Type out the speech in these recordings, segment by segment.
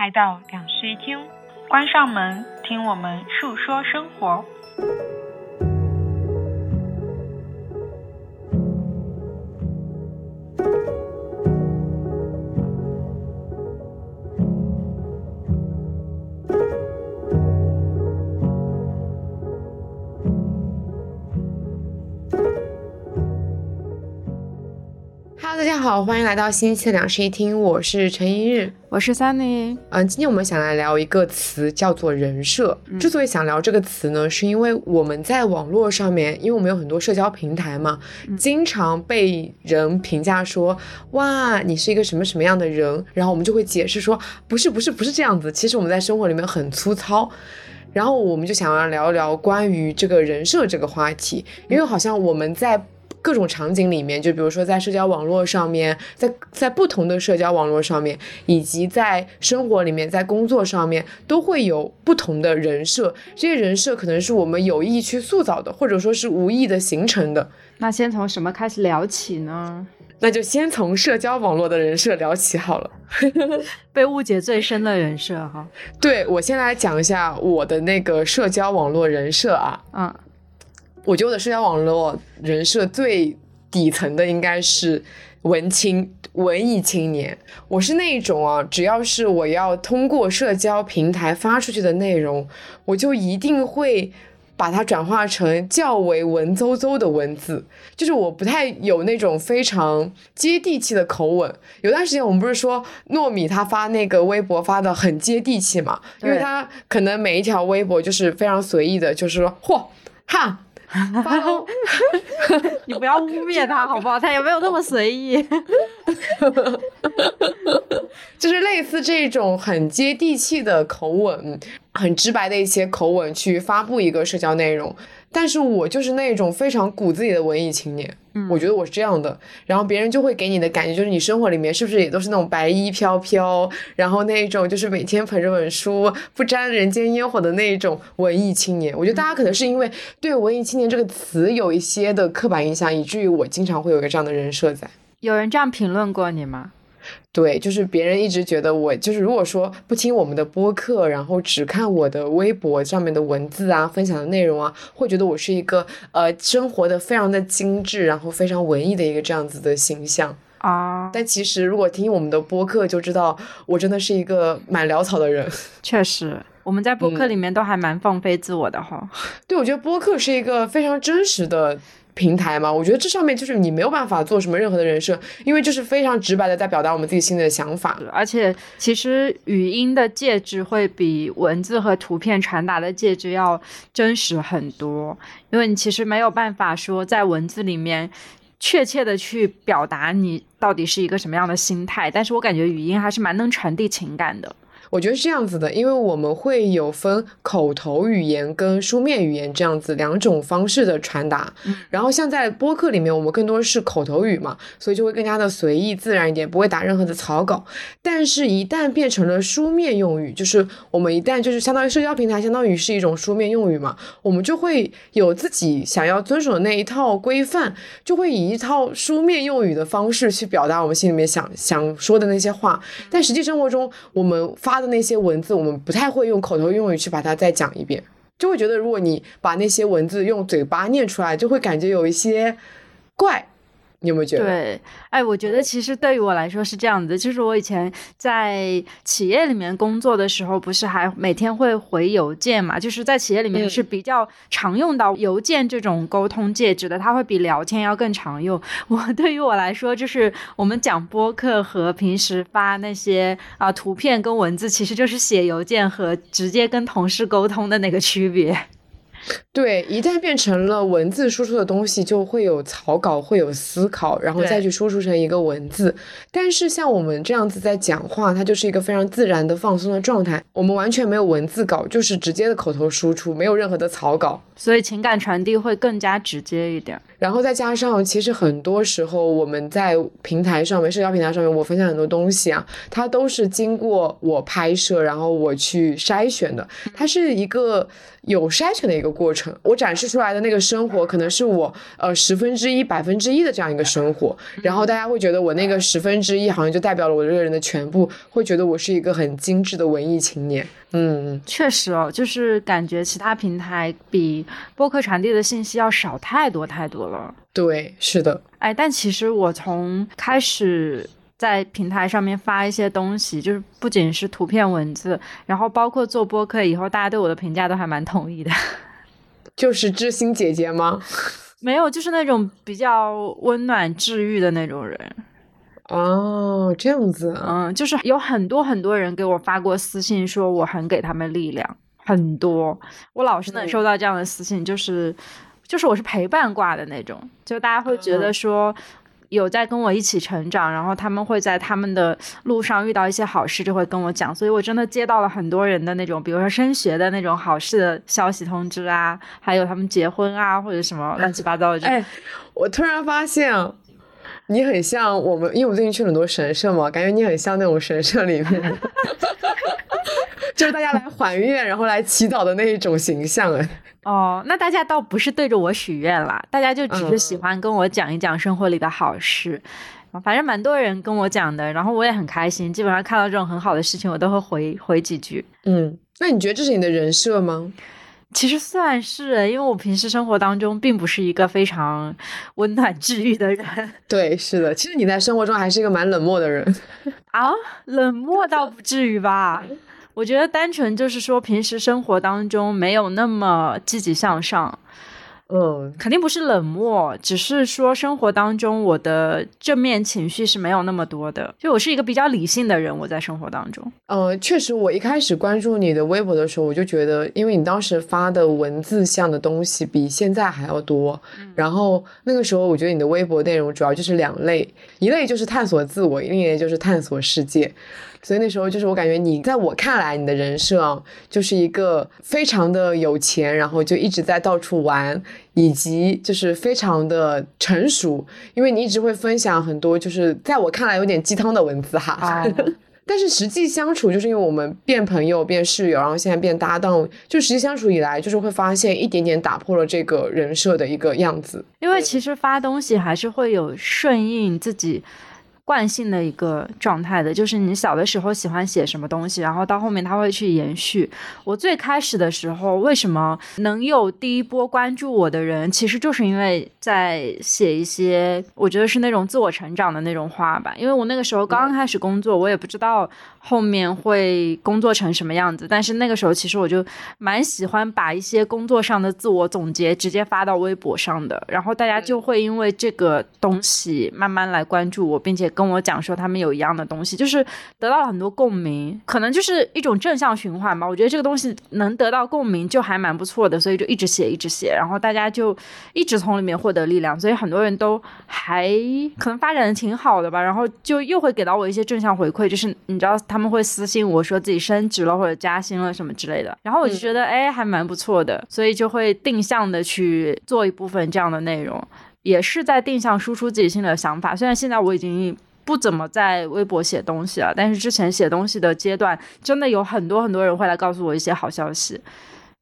来到两室一厅，关上门，听我们述说生活。好，欢迎来到新一期的两室一厅，我是陈一日，我是 Sunny。嗯，今天我们想来聊一个词，叫做人设。之所以想聊这个词呢，是因为我们在网络上面，因为我们有很多社交平台嘛，经常被人评价说，哇，你是一个什么什么样的人，然后我们就会解释说，不是，不是，不是这样子。其实我们在生活里面很粗糙。然后我们就想要聊一聊关于这个人设这个话题，因为好像我们在。各种场景里面，就比如说在社交网络上面，在在不同的社交网络上面，以及在生活里面，在工作上面，都会有不同的人设。这些人设可能是我们有意去塑造的，或者说是无意的形成的。那先从什么开始聊起呢？那就先从社交网络的人设聊起好了。被误解最深的人设哈。对，我先来讲一下我的那个社交网络人设啊。嗯。我觉得我的社交网络人设最底层的应该是文青、文艺青年。我是那一种啊，只要是我要通过社交平台发出去的内容，我就一定会把它转化成较为文绉绉的文字。就是我不太有那种非常接地气的口吻。有段时间我们不是说糯米他发那个微博发的很接地气嘛？因为他可能每一条微博就是非常随意的，就是说嚯哈。发喽！你不要污蔑他好不好？他也没有那么随意？就是类似这种很接地气的口吻，很直白的一些口吻去发布一个社交内容。但是我就是那种非常骨子里的文艺青年，嗯我觉得我是这样的，然后别人就会给你的感觉就是你生活里面是不是也都是那种白衣飘飘，然后那种就是每天捧着本书不沾人间烟火的那种文艺青年。我觉得大家可能是因为对文艺青年这个词有一些的刻板印象，以至于我经常会有一个这样的人设在。有人这样评论过你吗？对，就是别人一直觉得我就是，如果说不听我们的播客，然后只看我的微博上面的文字啊、分享的内容啊，会觉得我是一个呃生活的非常的精致，然后非常文艺的一个这样子的形象啊。但其实如果听我们的播客，就知道我真的是一个蛮潦草的人。确实，我们在播客里面都还蛮放飞自我的哈。对，我觉得播客是一个非常真实的。平台嘛，我觉得这上面就是你没有办法做什么任何的人设，因为就是非常直白的在表达我们自己心里的想法。而且其实语音的介质会比文字和图片传达的介质要真实很多，因为你其实没有办法说在文字里面确切的去表达你到底是一个什么样的心态，但是我感觉语音还是蛮能传递情感的。我觉得是这样子的，因为我们会有分口头语言跟书面语言这样子两种方式的传达。然后像在播客里面，我们更多是口头语嘛，所以就会更加的随意自然一点，不会打任何的草稿。但是，一旦变成了书面用语，就是我们一旦就是相当于社交平台，相当于是一种书面用语嘛，我们就会有自己想要遵守的那一套规范，就会以一套书面用语的方式去表达我们心里面想想说的那些话。但实际生活中，我们发的那些文字，我们不太会用口头用语去把它再讲一遍，就会觉得如果你把那些文字用嘴巴念出来，就会感觉有一些怪。你有没有觉得？对，哎，我觉得其实对于我来说是这样子，就是我以前在企业里面工作的时候，不是还每天会回邮件嘛？就是在企业里面是比较常用到邮件这种沟通介质的，它会比聊天要更常用。我对于我来说，就是我们讲播客和平时发那些啊图片跟文字，其实就是写邮件和直接跟同事沟通的那个区别。对，一旦变成了文字输出的东西，就会有草稿，会有思考，然后再去输出成一个文字。但是像我们这样子在讲话，它就是一个非常自然的放松的状态，我们完全没有文字稿，就是直接的口头输出，没有任何的草稿，所以情感传递会更加直接一点。然后再加上，其实很多时候我们在平台上面，社交平台上面，我分享很多东西啊，它都是经过我拍摄，然后我去筛选的，它是一个有筛选的一个过程。我展示出来的那个生活，可能是我呃十分之一、百分之一的这样一个生活，然后大家会觉得我那个十分之一好像就代表了我这个人的全部，会觉得我是一个很精致的文艺青年。嗯，确实哦，就是感觉其他平台比播客传递的信息要少太多太多了。对，是的。哎，但其实我从开始在平台上面发一些东西，就是不仅是图片文字，然后包括做播客以后，大家对我的评价都还蛮统一的。就是知心姐姐吗？没有，就是那种比较温暖治愈的那种人。哦，这样子，嗯，就是有很多很多人给我发过私信，说我很给他们力量，很多，我老是能收到这样的私信，就是就是我是陪伴挂的那种，就大家会觉得说有在跟我一起成长，然后他们会在他们的路上遇到一些好事，就会跟我讲，所以我真的接到了很多人的那种，比如说升学的那种好事的消息通知啊，还有他们结婚啊或者什么乱七八糟的。哎，我突然发现。你很像我们，因为我最近去很多神社嘛，感觉你很像那种神社里面，就是大家来还愿，然后来祈祷的那一种形象哎。哦，那大家倒不是对着我许愿啦，大家就只是喜欢跟我讲一讲生活里的好事，反正蛮多人跟我讲的，然后我也很开心，基本上看到这种很好的事情，我都会回回几句。嗯，那你觉得这是你的人设吗？其实算是，因为我平时生活当中并不是一个非常温暖治愈的人。对，是的，其实你在生活中还是一个蛮冷漠的人。啊，冷漠倒不至于吧？我觉得单纯就是说，平时生活当中没有那么积极向上。嗯，肯定不是冷漠，只是说生活当中我的正面情绪是没有那么多的。就我是一个比较理性的人，我在生活当中。呃，确实，我一开始关注你的微博的时候，我就觉得，因为你当时发的文字像的东西比现在还要多。然后那个时候，我觉得你的微博内容主要就是两类，一类就是探索自我，另一类就是探索世界。所以那时候就是我感觉你在我看来，你的人设啊，就是一个非常的有钱，然后就一直在到处玩，以及就是非常的成熟，因为你一直会分享很多就是在我看来有点鸡汤的文字哈。但是实际相处，就是因为我们变朋友、变室友，然后现在变搭档，就实际相处以来，就是会发现一点点打破了这个人设的一个样子。因为其实发东西还是会有顺应自己。惯性的一个状态的，就是你小的时候喜欢写什么东西，然后到后面他会去延续。我最开始的时候，为什么能有第一波关注我的人，其实就是因为在写一些，我觉得是那种自我成长的那种话吧。因为我那个时候刚刚开始工作，我也不知道后面会工作成什么样子，但是那个时候其实我就蛮喜欢把一些工作上的自我总结直接发到微博上的，然后大家就会因为这个东西慢慢来关注我，并且。跟我讲说他们有一样的东西，就是得到了很多共鸣，可能就是一种正向循环吧。我觉得这个东西能得到共鸣就还蛮不错的，所以就一直写，一直写，然后大家就一直从里面获得力量，所以很多人都还可能发展的挺好的吧。然后就又会给到我一些正向回馈，就是你知道他们会私信我说自己升职了或者加薪了什么之类的，然后我就觉得哎还蛮不错的，所以就会定向的去做一部分这样的内容，也是在定向输出自己心里的想法。虽然现在我已经。不怎么在微博写东西了，但是之前写东西的阶段，真的有很多很多人会来告诉我一些好消息，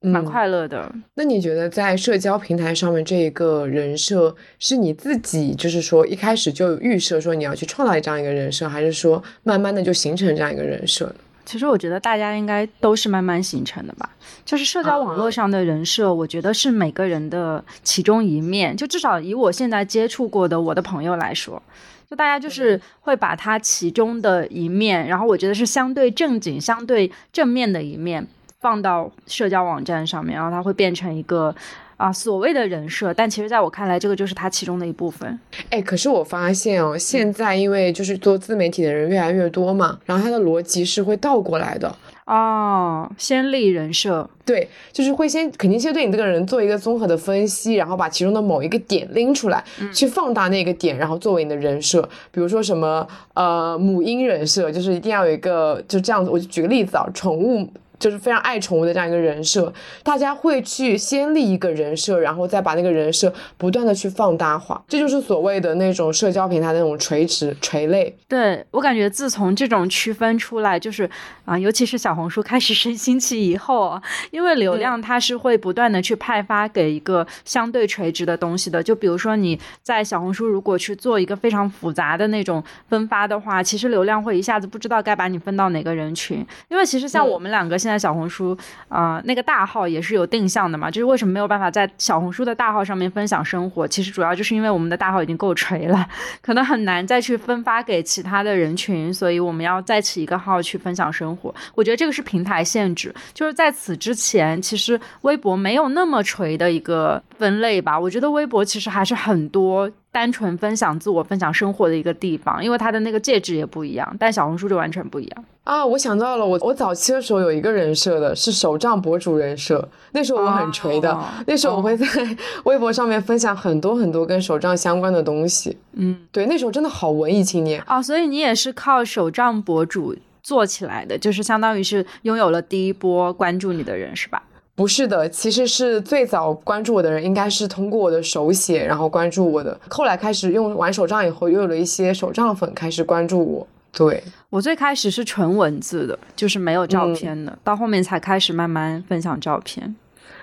蛮快乐的。那你觉得在社交平台上面这一个人设，是你自己就是说一开始就预设说你要去创造这样一个人设，还是说慢慢的就形成这样一个人设？其实我觉得大家应该都是慢慢形成的吧。就是社交网络上的人设，我觉得是每个人的其中一面。就至少以我现在接触过的我的朋友来说。就大家就是会把他其中的一面，然后我觉得是相对正经、相对正面的一面放到社交网站上面，然后它会变成一个啊所谓的人设，但其实在我看来，这个就是它其中的一部分。哎，可是我发现哦，现在因为就是做自媒体的人越来越多嘛，然后它的逻辑是会倒过来的。哦，先立人设，对，就是会先肯定先对你这个人做一个综合的分析，然后把其中的某一个点拎出来，去放大那个点，然后作为你的人设。比如说什么呃母婴人设，就是一定要有一个就这样子。我就举个例子啊，宠物就是非常爱宠物的这样一个人设，大家会去先立一个人设，然后再把那个人设不断的去放大化，这就是所谓的那种社交平台的那种垂直垂类。对我感觉，自从这种区分出来，就是啊，尤其是小红书开始升兴起以后，因为流量它是会不断的去派发给一个相对垂直的东西的。就比如说你在小红书如果去做一个非常复杂的那种分发的话，其实流量会一下子不知道该把你分到哪个人群，因为其实像我们两个现现在小红书啊，那个大号也是有定向的嘛，就是为什么没有办法在小红书的大号上面分享生活？其实主要就是因为我们的大号已经够垂了，可能很难再去分发给其他的人群，所以我们要再起一个号去分享生活。我觉得这个是平台限制，就是在此之前，其实微博没有那么垂的一个分类吧。我觉得微博其实还是很多。单纯分享自我、分享生活的一个地方，因为它的那个介质也不一样，但小红书就完全不一样啊！我想到了，我我早期的时候有一个人设的是手账博主人设，那时候我很锤的，那时候我会在 微博上面分享很多很多跟手账相关的东西。嗯，对，那时候真的好文艺青年啊！所以你也是靠手账博主做起来的，就是相当于是拥有了第一波关注你的人，是吧？不是的，其实是最早关注我的人应该是通过我的手写，然后关注我的。后来开始用完手账以后，又有了一些手账粉开始关注我。对我最开始是纯文字的，就是没有照片的，到后面才开始慢慢分享照片。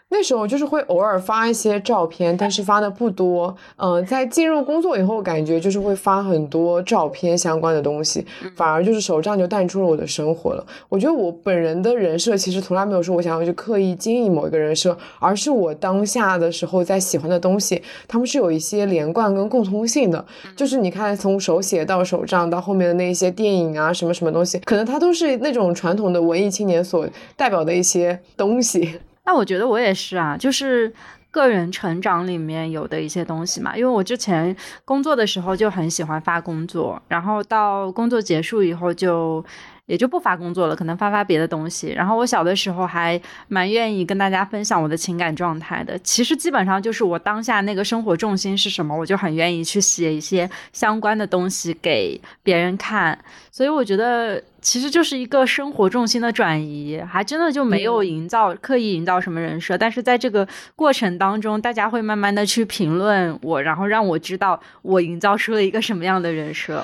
那时候就是会偶尔发一些照片，但是发的不多。嗯，在进入工作以后，感觉就是会发很多照片相关的东西，反而就是手账就淡出了我的生活了。我觉得我本人的人设其实从来没有说我想要去刻意经营某一个人设，而是我当下的时候在喜欢的东西，他们是有一些连贯跟共通性的。就是你看，从手写到手账到后面的那些电影啊，什么什么东西，可能它都是那种传统的文艺青年所代表的一些东西。那我觉得我也是啊，就是个人成长里面有的一些东西嘛。因为我之前工作的时候就很喜欢发工作，然后到工作结束以后就也就不发工作了，可能发发别的东西。然后我小的时候还蛮愿意跟大家分享我的情感状态的。其实基本上就是我当下那个生活重心是什么，我就很愿意去写一些相关的东西给别人看。所以我觉得。其实就是一个生活重心的转移，还真的就没有营造刻意营造什么人设，但是在这个过程当中，大家会慢慢的去评论我，然后让我知道我营造出了一个什么样的人设。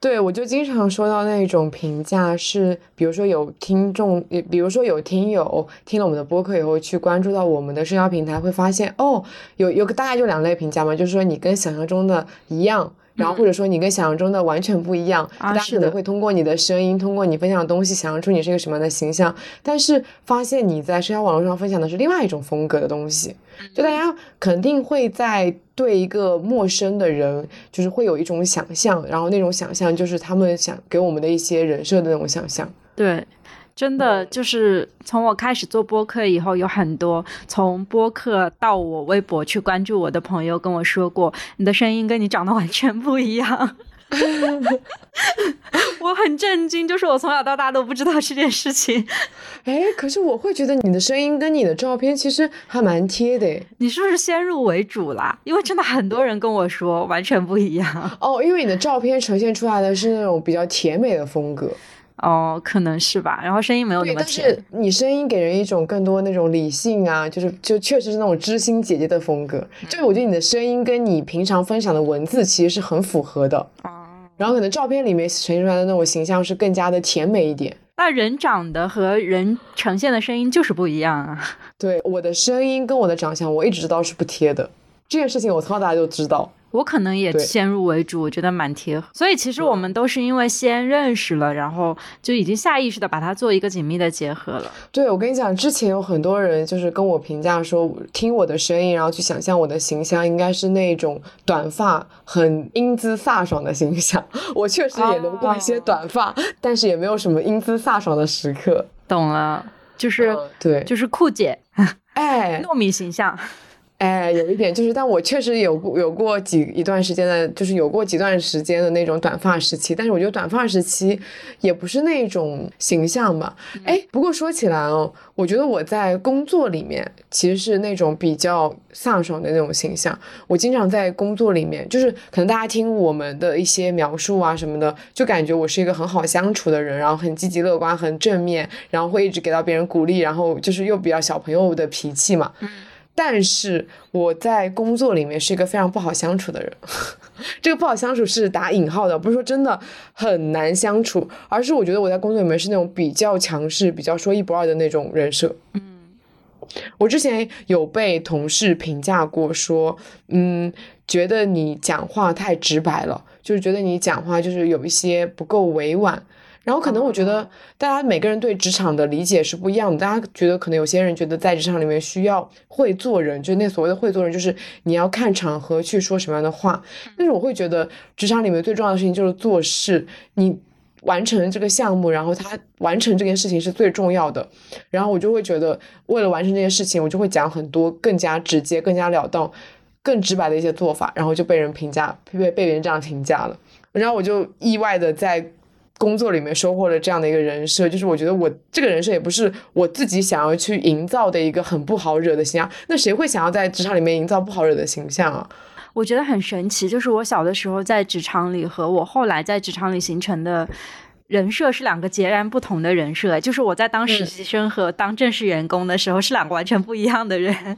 对，我就经常收到那种评价，是比如说有听众，比如说有听友听了我们的播客以后，去关注到我们的社交平台，会发现哦，有有个大概就两类评价嘛，就是说你跟想象中的一样。然后或者说你跟想象中的完全不一样，大家可能会通过你的声音，通过你分享的东西，想象出你是一个什么样的形象。但是发现你在社交网络上分享的是另外一种风格的东西，就大家肯定会在对一个陌生的人，就是会有一种想象，然后那种想象就是他们想给我们的一些人设的那种想象。对。真的就是从我开始做播客以后，有很多从播客到我微博去关注我的朋友跟我说过，你的声音跟你长得完全不一样。我很震惊，就是我从小到大都不知道这件事情。哎，可是我会觉得你的声音跟你的照片其实还蛮贴的。你是不是先入为主啦？因为真的很多人跟我说完全不一样。哦，因为你的照片呈现出来的是那种比较甜美的风格。哦，可能是吧。然后声音没有那么甜，但是你声音给人一种更多那种理性啊，就是就确实是那种知心姐姐的风格。就是我觉得你的声音跟你平常分享的文字其实是很符合的。哦。然后可能照片里面呈现出来的那种形象是更加的甜美一点。那人长得和人呈现的声音就是不一样啊。对，我的声音跟我的长相，我一直知道是不贴的。这件事情我从小到大就知道。我可能也先入为主，我觉得蛮贴合。所以其实我们都是因为先认识了，然后就已经下意识的把它做一个紧密的结合了。对，我跟你讲，之前有很多人就是跟我评价说，听我的声音，然后去想象我的形象应该是那种短发、很英姿飒爽的形象。我确实也留过一些短发，但是也没有什么英姿飒爽的时刻。懂了，就是对，就是酷姐，哎，糯米形象。哎，有一点就是，但我确实有过有过几一段时间的，就是有过几段时间的那种短发时期。但是我觉得短发时期也不是那种形象吧。哎，不过说起来哦，我觉得我在工作里面其实是那种比较飒爽的那种形象。我经常在工作里面，就是可能大家听我们的一些描述啊什么的，就感觉我是一个很好相处的人，然后很积极乐观、很正面，然后会一直给到别人鼓励，然后就是又比较小朋友的脾气嘛。但是我在工作里面是一个非常不好相处的人，这个不好相处是打引号的，不是说真的很难相处，而是我觉得我在工作里面是那种比较强势、比较说一不二的那种人设。嗯，我之前有被同事评价过，说，嗯，觉得你讲话太直白了，就是觉得你讲话就是有一些不够委婉。然后可能我觉得大家每个人对职场的理解是不一样的，大家觉得可能有些人觉得在职场里面需要会做人，就那所谓的会做人，就是你要看场合去说什么样的话。但是我会觉得职场里面最重要的事情就是做事，你完成这个项目，然后他完成这件事情是最重要的。然后我就会觉得为了完成这件事情，我就会讲很多更加直接、更加了当、更直白的一些做法，然后就被人评价，被被别人这样评价了。然后我就意外的在。工作里面收获了这样的一个人设，就是我觉得我这个人设也不是我自己想要去营造的一个很不好惹的形象。那谁会想要在职场里面营造不好惹的形象啊？我觉得很神奇，就是我小的时候在职场里和我后来在职场里形成的人设是两个截然不同的人设。就是我在当实习生和当正式员工的时候是两个完全不一样的人。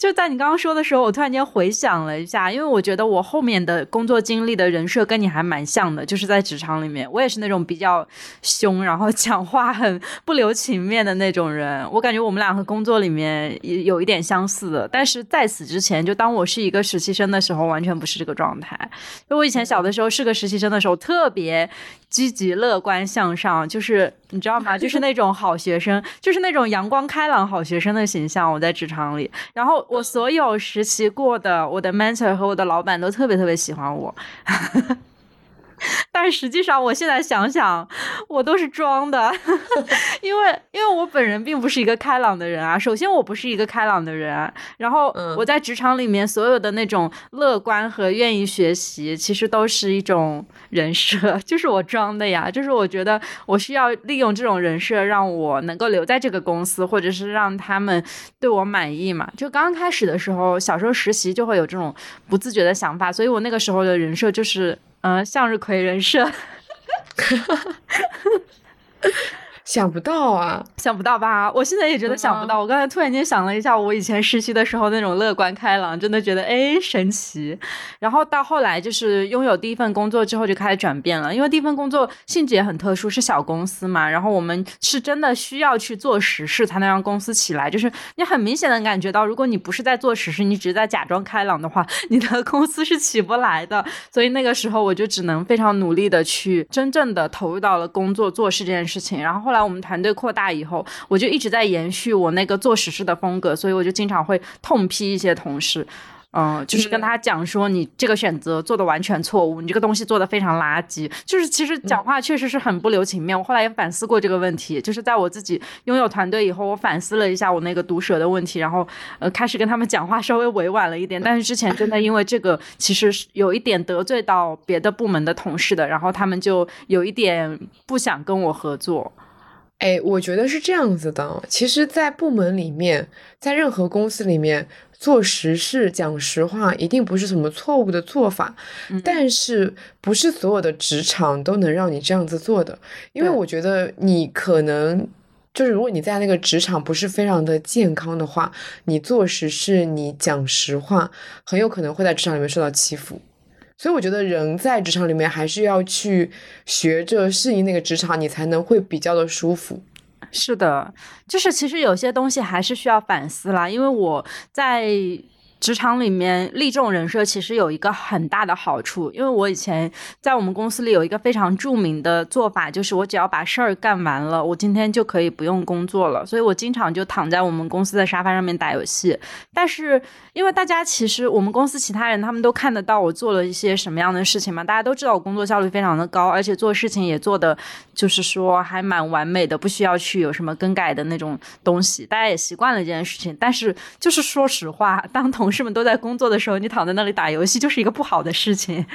就在你刚刚说的时候，我突然间回想了一下，因为我觉得我后面的工作经历的人设跟你还蛮像的，就是在职场里面，我也是那种比较凶，然后 讲话很不留情面的那种人。我感觉我们俩和工作里面也有一点相似的，但是在此之前，就当我是一个实习生的时候，完全不是这个状态。就我以前小的时候是个实习生的时候，特别积极乐观向上，就是你知道吗？就是那种好学生，就是那种阳光开朗好学生的形象。我在职场里，然后。我所有实习过的，我的 mentor 和我的老板都特别特别喜欢我。但实际上，我现在想想，我都是装的，因为因为我本人并不是一个开朗的人啊。首先，我不是一个开朗的人，然后我在职场里面所有的那种乐观和愿意学习，其实都是一种人设，就是我装的呀。就是我觉得我需要利用这种人设，让我能够留在这个公司，或者是让他们对我满意嘛。就刚刚开始的时候，小时候实习就会有这种不自觉的想法，所以我那个时候的人设就是。嗯，向日葵人设。想不到啊，想不到吧？我现在也觉得想不到。我刚才突然间想了一下，我以前实习的时候那种乐观开朗，真的觉得哎神奇。然后到后来就是拥有第一份工作之后就开始转变了，因为第一份工作性质也很特殊，是小公司嘛。然后我们是真的需要去做实事才能让公司起来。就是你很明显的感觉到，如果你不是在做实事，你只是在假装开朗的话，你的公司是起不来的。所以那个时候我就只能非常努力的去真正的投入到了工作做事这件事情。然后后来。我们团队扩大以后，我就一直在延续我那个做实事的风格，所以我就经常会痛批一些同事。嗯，就是跟他讲说，你这个选择做的完全错误，你这个东西做的非常垃圾。就是其实讲话确实是很不留情面。我后来也反思过这个问题，就是在我自己拥有团队以后，我反思了一下我那个毒舌的问题，然后呃开始跟他们讲话稍微委婉了一点。但是之前真的因为这个，其实是有一点得罪到别的部门的同事的，然后他们就有一点不想跟我合作。哎，我觉得是这样子的。其实，在部门里面，在任何公司里面做实事、讲实话，一定不是什么错误的做法。但是，不是所有的职场都能让你这样子做的。因为我觉得，你可能就是，如果你在那个职场不是非常的健康的话，你做实事、你讲实话，很有可能会在职场里面受到欺负。所以我觉得人在职场里面还是要去学着适应那个职场，你才能会比较的舒服。是的，就是其实有些东西还是需要反思啦。因为我在职场里面立这种人设，其实有一个很大的好处，因为我以前在我们公司里有一个非常著名的做法，就是我只要把事儿干完了，我今天就可以不用工作了，所以我经常就躺在我们公司的沙发上面打游戏。但是因为大家其实我们公司其他人他们都看得到我做了一些什么样的事情嘛，大家都知道我工作效率非常的高，而且做事情也做的就是说还蛮完美的，不需要去有什么更改的那种东西，大家也习惯了这件事情。但是就是说实话，当同同事们都在工作的时候，你躺在那里打游戏，就是一个不好的事情，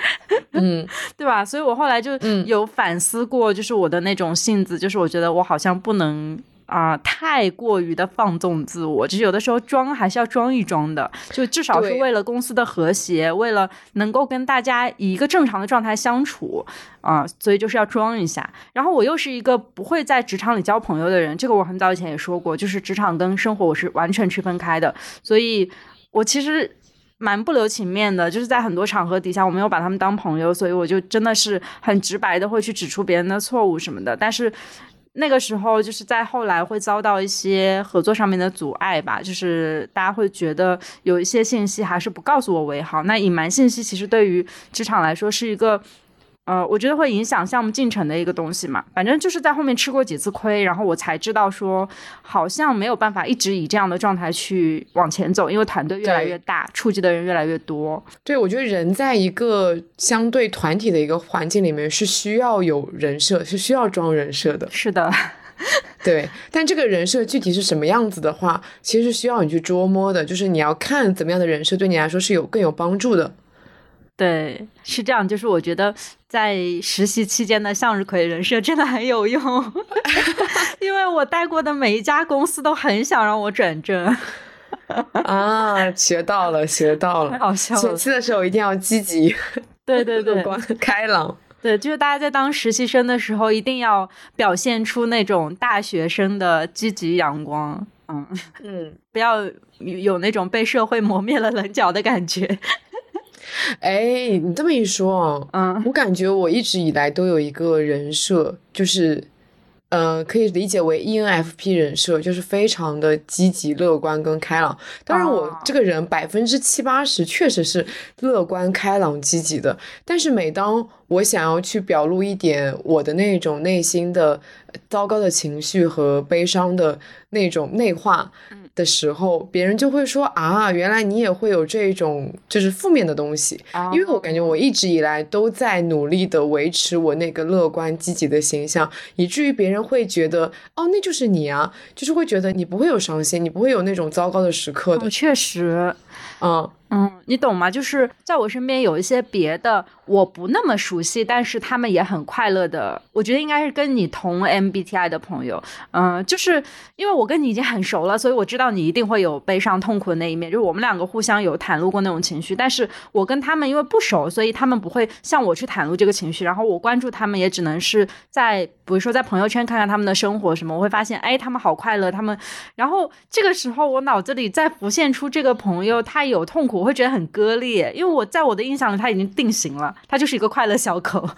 嗯，对吧？所以我后来就有反思过，就是我的那种性子，就是我觉得我好像不能。啊，太过于的放纵自我，就是有的时候装还是要装一装的，就至少是为了公司的和谐，为了能够跟大家以一个正常的状态相处啊，所以就是要装一下。然后我又是一个不会在职场里交朋友的人，这个我很早以前也说过，就是职场跟生活我是完全区分开的，所以我其实蛮不留情面的，就是在很多场合底下我没有把他们当朋友，所以我就真的是很直白的会去指出别人的错误什么的，但是。那个时候，就是在后来会遭到一些合作上面的阻碍吧，就是大家会觉得有一些信息还是不告诉我为好。那隐瞒信息其实对于职场来说是一个。呃，我觉得会影响项目进程的一个东西嘛，反正就是在后面吃过几次亏，然后我才知道说，好像没有办法一直以这样的状态去往前走，因为团队越来越大，触及的人越来越多。对，我觉得人在一个相对团体的一个环境里面是需要有人设，是需要装人设的。是的，对。但这个人设具体是什么样子的话，其实需要你去捉摸的，就是你要看怎么样的人设对你来说是有更有帮助的。对，是这样。就是我觉得在实习期间的向日葵人设真的很有用，因为我带过的每一家公司都很想让我转正。啊，学到了，学到了。好笑。前期的时候一定要积极，对对对，开朗。对，就是大家在当实习生的时候，一定要表现出那种大学生的积极阳光。嗯嗯，不要有那种被社会磨灭了棱角的感觉。哎，你这么一说，嗯，我感觉我一直以来都有一个人设，就是，呃，可以理解为 ENFP 人设，就是非常的积极、乐观跟开朗。当然，我这个人百分之七八十确实是乐观、开朗、积极的。但是，每当我想要去表露一点我的那种内心的糟糕的情绪和悲伤的那种内化。的时候，别人就会说啊，原来你也会有这种就是负面的东西。因为我感觉我一直以来都在努力的维持我那个乐观积极的形象，以至于别人会觉得哦，那就是你啊，就是会觉得你不会有伤心，你不会有那种糟糕的时刻的。确实，嗯。嗯，你懂吗？就是在我身边有一些别的我不那么熟悉，但是他们也很快乐的。我觉得应该是跟你同 MBTI 的朋友。嗯，就是因为我跟你已经很熟了，所以我知道你一定会有悲伤痛苦的那一面。就是我们两个互相有袒露过那种情绪，但是我跟他们因为不熟，所以他们不会向我去袒露这个情绪。然后我关注他们也只能是在比如说在朋友圈看看他们的生活什么，我会发现哎，他们好快乐，他们。然后这个时候我脑子里再浮现出这个朋友他有痛苦。我会觉得很割裂，因为我在我的印象里他已经定型了，他就是一个快乐小狗。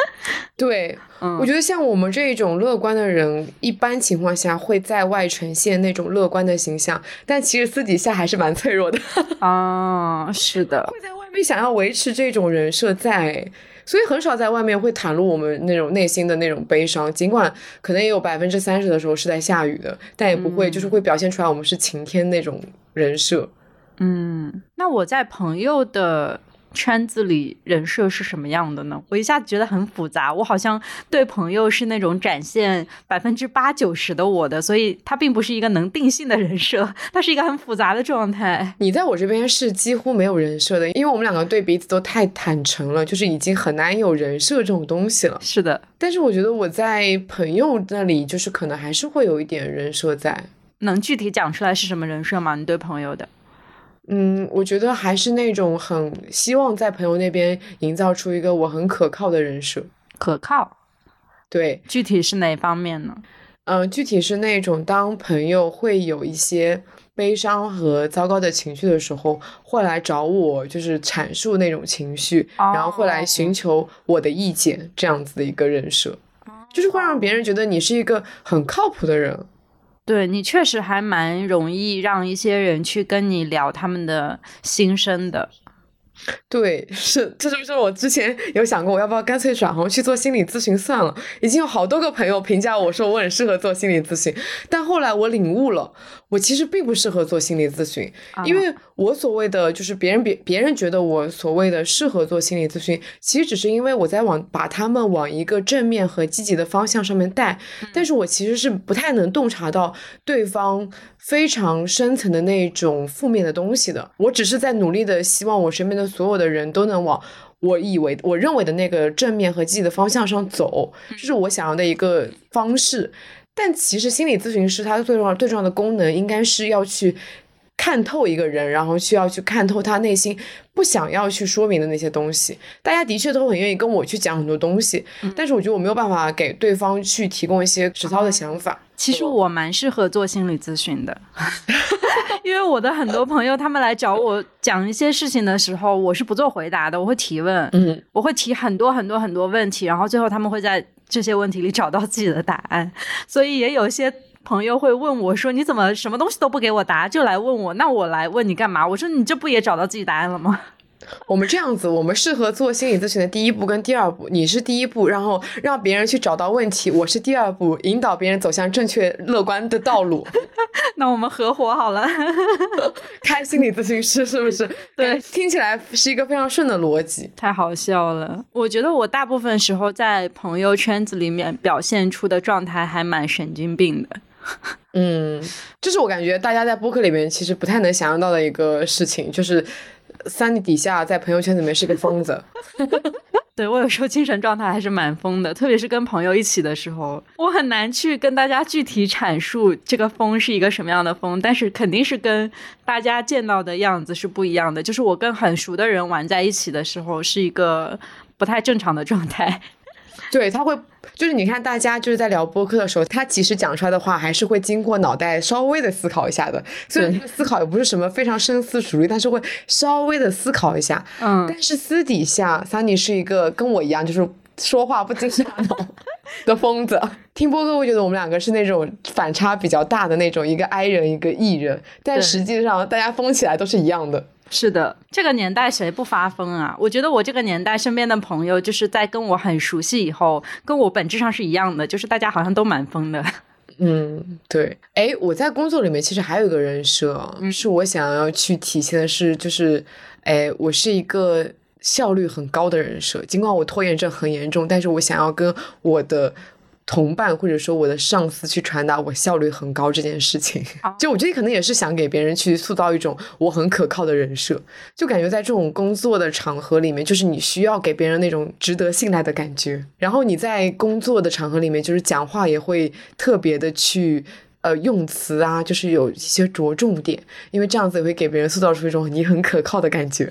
对，我觉得像我们这种乐观的人，一般情况下会在外呈现那种乐观的形象，但其实私底下还是蛮脆弱的。啊，是的，会在外面想要维持这种人设在，所以很少在外面会袒露我们那种内心的那种悲伤。尽管可能也有百分之三十的时候是在下雨的，但也不会就是会表现出来我们是晴天那种人设。嗯，那我在朋友的圈子里人设是什么样的呢？我一下子觉得很复杂。我好像对朋友是那种展现百分之八九十的我的，所以他并不是一个能定性的人设，他是一个很复杂的状态。你在我这边是几乎没有人设的，因为我们两个对彼此都太坦诚了，就是已经很难有人设这种东西了。是的，但是我觉得我在朋友那里，就是可能还是会有一点人设在。能具体讲出来是什么人设吗？你对朋友的？嗯，我觉得还是那种很希望在朋友那边营造出一个我很可靠的人设。可靠，对，具体是哪方面呢？嗯，具体是那种当朋友会有一些悲伤和糟糕的情绪的时候，会来找我，就是阐述那种情绪，然后会来寻求我的意见，这样子的一个人设，就是会让别人觉得你是一个很靠谱的人。对你确实还蛮容易让一些人去跟你聊他们的心声的。对，是，这就是我之前有想过，我要不要干脆转行去做心理咨询算了。已经有好多个朋友评价我说我很适合做心理咨询，但后来我领悟了，我其实并不适合做心理咨询，因为我所谓的就是别人别别人觉得我所谓的适合做心理咨询，其实只是因为我在往把他们往一个正面和积极的方向上面带，但是我其实是不太能洞察到对方。非常深层的那种负面的东西的，我只是在努力的希望我身边的所有的人都能往我以为我认为的那个正面和积极的方向上走，这是我想要的一个方式。但其实心理咨询师他最重要最重要的功能应该是要去看透一个人，然后需要去看透他内心不想要去说明的那些东西。大家的确都很愿意跟我去讲很多东西，但是我觉得我没有办法给对方去提供一些实操的想法。其实我蛮适合做心理咨询的，因为我的很多朋友他们来找我讲一些事情的时候，我是不做回答的，我会提问，嗯，我会提很多很多很多问题，然后最后他们会在这些问题里找到自己的答案。所以也有些朋友会问我说：“你怎么什么东西都不给我答，就来问我？那我来问你干嘛？”我说：“你这不也找到自己答案了吗？”我们这样子，我们适合做心理咨询的第一步跟第二步，你是第一步，然后让别人去找到问题，我是第二步，引导别人走向正确乐观的道路。那我们合伙好了，开心理咨询师是不是？对，听起来是一个非常顺的逻辑。太好笑了，我觉得我大部分时候在朋友圈子里面表现出的状态还蛮神经病的。嗯，这是我感觉大家在播客里面其实不太能想象到的一个事情，就是。三底下在朋友圈里面是个疯子，对我有时候精神状态还是蛮疯的，特别是跟朋友一起的时候，我很难去跟大家具体阐述这个疯是一个什么样的疯，但是肯定是跟大家见到的样子是不一样的。就是我跟很熟的人玩在一起的时候，是一个不太正常的状态。对他会，就是你看大家就是在聊播客的时候，他其实讲出来的话还是会经过脑袋稍微的思考一下的。虽然这个思考也不是什么非常深思熟虑，但是会稍微的思考一下。嗯。但是私底下，Sunny 是一个跟我一样，就是说话不经大脑的疯子。听播客会觉得我们两个是那种反差比较大的那种，一个 I 人，一个 E 人，但实际上大家疯起来都是一样的。是的，这个年代谁不发疯啊？我觉得我这个年代身边的朋友，就是在跟我很熟悉以后，跟我本质上是一样的，就是大家好像都蛮疯的。嗯，对。哎，我在工作里面其实还有一个人设，是我想要去体现的是，就是，哎，我是一个效率很高的人设，尽管我拖延症很严重，但是我想要跟我的。同伴或者说我的上司去传达我效率很高这件事情，就我觉得可能也是想给别人去塑造一种我很可靠的人设，就感觉在这种工作的场合里面，就是你需要给别人那种值得信赖的感觉。然后你在工作的场合里面，就是讲话也会特别的去呃用词啊，就是有一些着重点，因为这样子也会给别人塑造出一种你很可靠的感觉。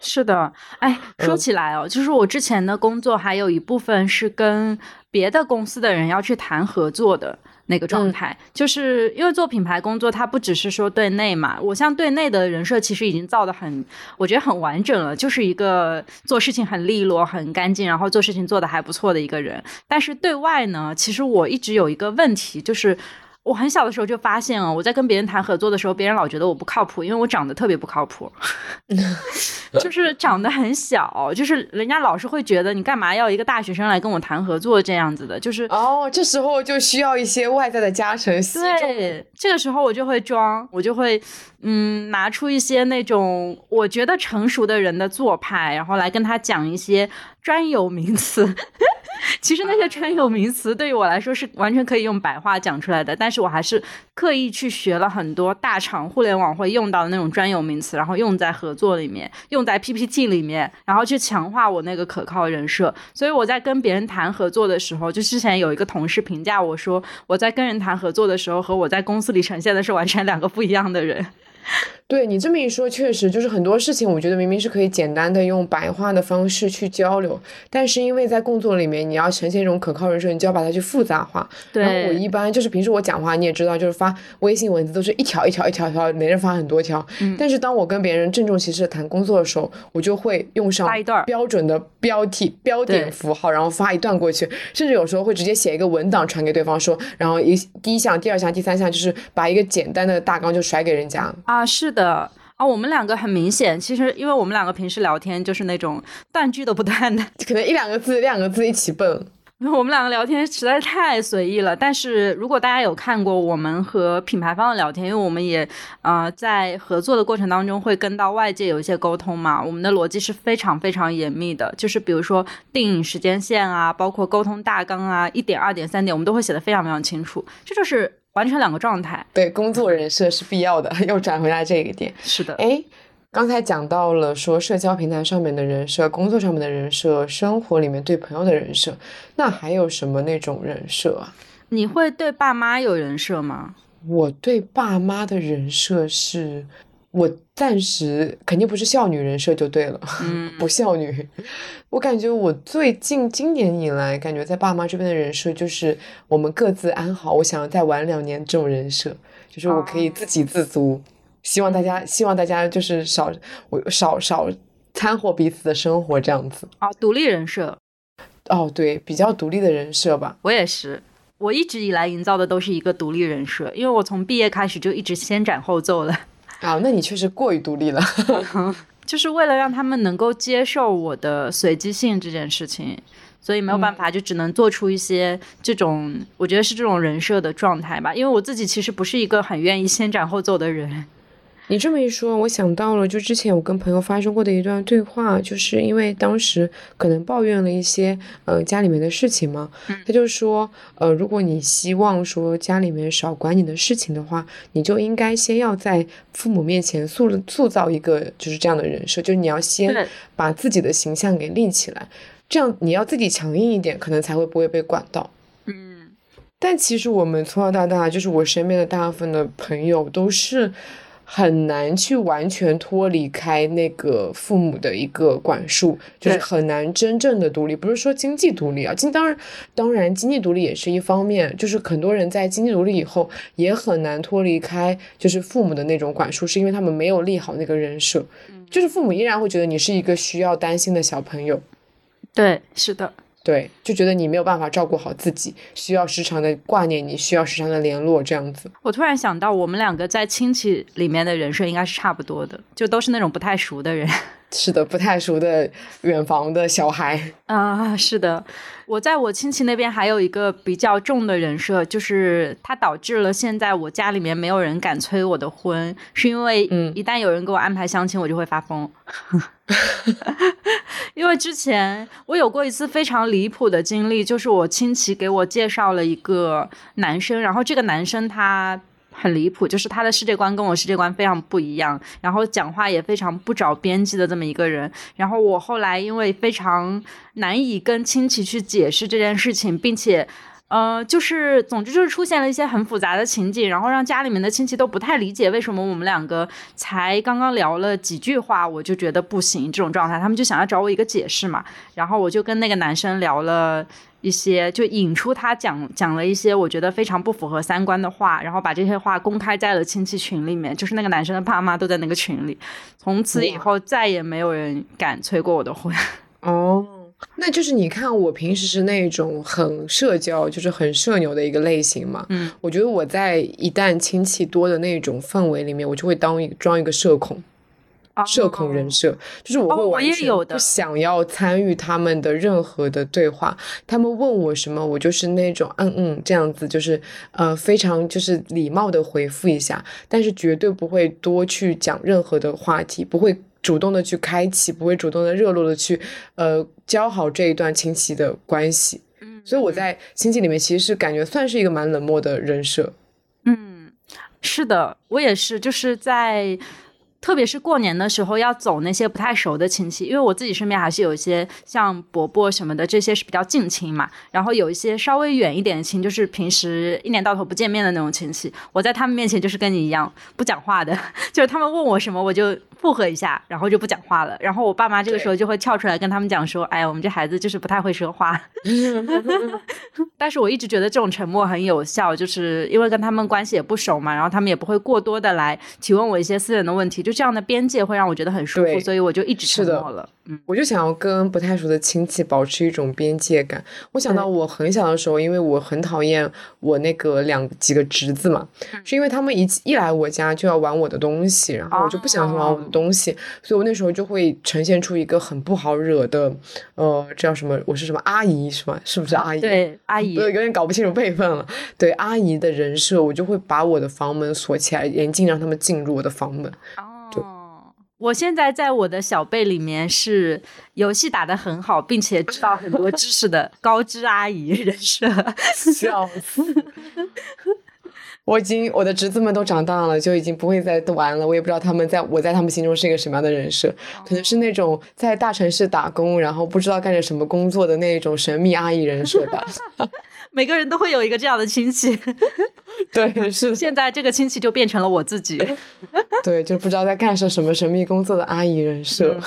是的，哎，说起来哦，就是我之前的工作还有一部分是跟别的公司的人要去谈合作的那个状态，就是因为做品牌工作，它不只是说对内嘛，我像对内的人设其实已经造的很，我觉得很完整了，就是一个做事情很利落、很干净，然后做事情做的还不错的一个人。但是对外呢，其实我一直有一个问题，就是。我很小的时候就发现啊，我在跟别人谈合作的时候，别人老觉得我不靠谱，因为我长得特别不靠谱，就是长得很小，就是人家老是会觉得你干嘛要一个大学生来跟我谈合作这样子的，就是哦，这时候就需要一些外在的加成。对，这个时候我就会装，我就会嗯拿出一些那种我觉得成熟的人的做派，然后来跟他讲一些专有名词。其实那些专有名词对于我来说是完全可以用白话讲出来的，但是我还是刻意去学了很多大厂互联网会用到的那种专有名词，然后用在合作里面，用在 PPT 里面，然后去强化我那个可靠人设。所以我在跟别人谈合作的时候，就之前有一个同事评价我说，我在跟人谈合作的时候和我在公司里呈现的是完全两个不一样的人。对你这么一说，确实就是很多事情，我觉得明明是可以简单的用白话的方式去交流，但是因为在工作里面你要呈现一种可靠人设，你就要把它去复杂化。对。然后我一般就是平时我讲话你也知道，就是发微信文字都是一条一条一条条，没人发很多条。嗯。但是当我跟别人郑重其事谈工作的时候，我就会用上一段标准的标题、标点符号，然后发一段过去，甚至有时候会直接写一个文档传给对方说，然后一第一项、第二项、第三项，就是把一个简单的大纲就甩给人家。啊，是。的啊，我们两个很明显，其实因为我们两个平时聊天就是那种断句都不断的，可能一两个字、两个字一起蹦。我们两个聊天实在太随意了。但是如果大家有看过我们和品牌方的聊天，因为我们也呃在合作的过程当中会跟到外界有一些沟通嘛，我们的逻辑是非常非常严密的，就是比如说定时间线啊，包括沟通大纲啊，一点、二点、三点，我们都会写的非常非常清楚。这就是。完全两个状态，对工作人设是必要的。又转回来这个点，是的。哎，刚才讲到了说社交平台上面的人设、工作上面的人设、生活里面对朋友的人设，那还有什么那种人设啊？你会对爸妈有人设吗？我对爸妈的人设是。我暂时肯定不是孝女人设就对了，不孝女。我感觉我最近今年以来，感觉在爸妈这边的人设就是我们各自安好，我想要再玩两年这种人设，就是我可以自给自足。希望大家，希望大家就是少我少少掺和彼此的生活这样子。啊，独立人设。哦，对，比较独立的人设吧。我也是，我一直以来营造的都是一个独立人设，因为我从毕业开始就一直先斩后奏了。啊，那你确实过于独立了，就是为了让他们能够接受我的随机性这件事情，所以没有办法，就只能做出一些这种，我觉得是这种人设的状态吧。因为我自己其实不是一个很愿意先斩后奏的人。你这么一说，我想到了，就之前我跟朋友发生过的一段对话，就是因为当时可能抱怨了一些呃家里面的事情嘛，他就说，呃，如果你希望说家里面少管你的事情的话，你就应该先要在父母面前塑塑造一个就是这样的人设，就是你要先把自己的形象给立起来，这样你要自己强硬一点，可能才会不会被管到。嗯，但其实我们从小到大，就是我身边的大部分的朋友都是。很难去完全脱离开那个父母的一个管束，就是很难真正的独立。不是说经济独立啊，经当然当然经济独立也是一方面，就是很多人在经济独立以后也很难脱离开就是父母的那种管束，是因为他们没有立好那个人设，就是父母依然会觉得你是一个需要担心的小朋友。对，是的。对，就觉得你没有办法照顾好自己，需要时常的挂念你，需要时常的联络这样子。我突然想到，我们两个在亲戚里面的人设应该是差不多的，就都是那种不太熟的人。是的，不太熟的远房的小孩 啊，是的。我在我亲戚那边还有一个比较重的人设，就是它导致了现在我家里面没有人敢催我的婚，是因为一旦有人给我安排相亲，我就会发疯。因为之前我有过一次非常离谱的经历，就是我亲戚给我介绍了一个男生，然后这个男生他。很离谱，就是他的世界观跟我世界观非常不一样，然后讲话也非常不着边际的这么一个人。然后我后来因为非常难以跟亲戚去解释这件事情，并且，呃，就是总之就是出现了一些很复杂的情景，然后让家里面的亲戚都不太理解为什么我们两个才刚刚聊了几句话，我就觉得不行这种状态，他们就想要找我一个解释嘛。然后我就跟那个男生聊了。一些就引出他讲讲了一些我觉得非常不符合三观的话，然后把这些话公开在了亲戚群里面，就是那个男生的爸妈都在那个群里。从此以后再也没有人敢催过我的婚。哦，那就是你看我平时是那种很社交，就是很社牛的一个类型嘛。嗯，我觉得我在一旦亲戚多的那种氛围里面，我就会当一装一个社恐。社恐人设就是我会完全不想要参与他们的任何的对话，他们问我什么，我就是那种嗯嗯这样子，就是呃非常就是礼貌的回复一下，但是绝对不会多去讲任何的话题，不会主动的去开启，不会主动的热络的去呃交好这一段亲戚的关系。嗯，所以我在亲戚里面其实是感觉算是一个蛮冷漠的人设。嗯，是的，我也是，就是在。特别是过年的时候要走那些不太熟的亲戚，因为我自己身边还是有一些像伯伯什么的，这些是比较近亲嘛。然后有一些稍微远一点的亲，就是平时一年到头不见面的那种亲戚，我在他们面前就是跟你一样不讲话的，就是他们问我什么我就附和一下，然后就不讲话了。然后我爸妈这个时候就会跳出来跟他们讲说：“哎呀，我们这孩子就是不太会说话。” 但是我一直觉得这种沉默很有效，就是因为跟他们关系也不熟嘛，然后他们也不会过多的来提问我一些私人的问题，就这样的边界会让我觉得很舒服，所以我就一直沉默了。嗯，我就想要跟不太熟的亲戚保持一种边界感。我想到我很小的时候，因为我很讨厌我那个两几个侄子嘛，是因为他们一一来我家就要玩我的东西，然后我就不喜欢玩我的东西，所以我那时候就会呈现出一个很不好惹的，呃，这叫什么？我是什么阿姨是吗？是不是阿姨？对，阿姨。有点搞不清楚辈分了。对，阿姨的人设，我就会把我的房门锁起来，严禁让他们进入我的房门。哦我现在在我的小辈里面是游戏打得很好，并且知道很多知识的高知阿姨人设。笑死！我已经我的侄子们都长大了，就已经不会再玩了。我也不知道他们在我在他们心中是一个什么样的人设，可能是那种在大城市打工，然后不知道干着什么工作的那种神秘阿姨人设吧。每个人都会有一个这样的亲戚，对，是。现在这个亲戚就变成了我自己，对，就不知道在干什什么神秘工作的阿姨人设。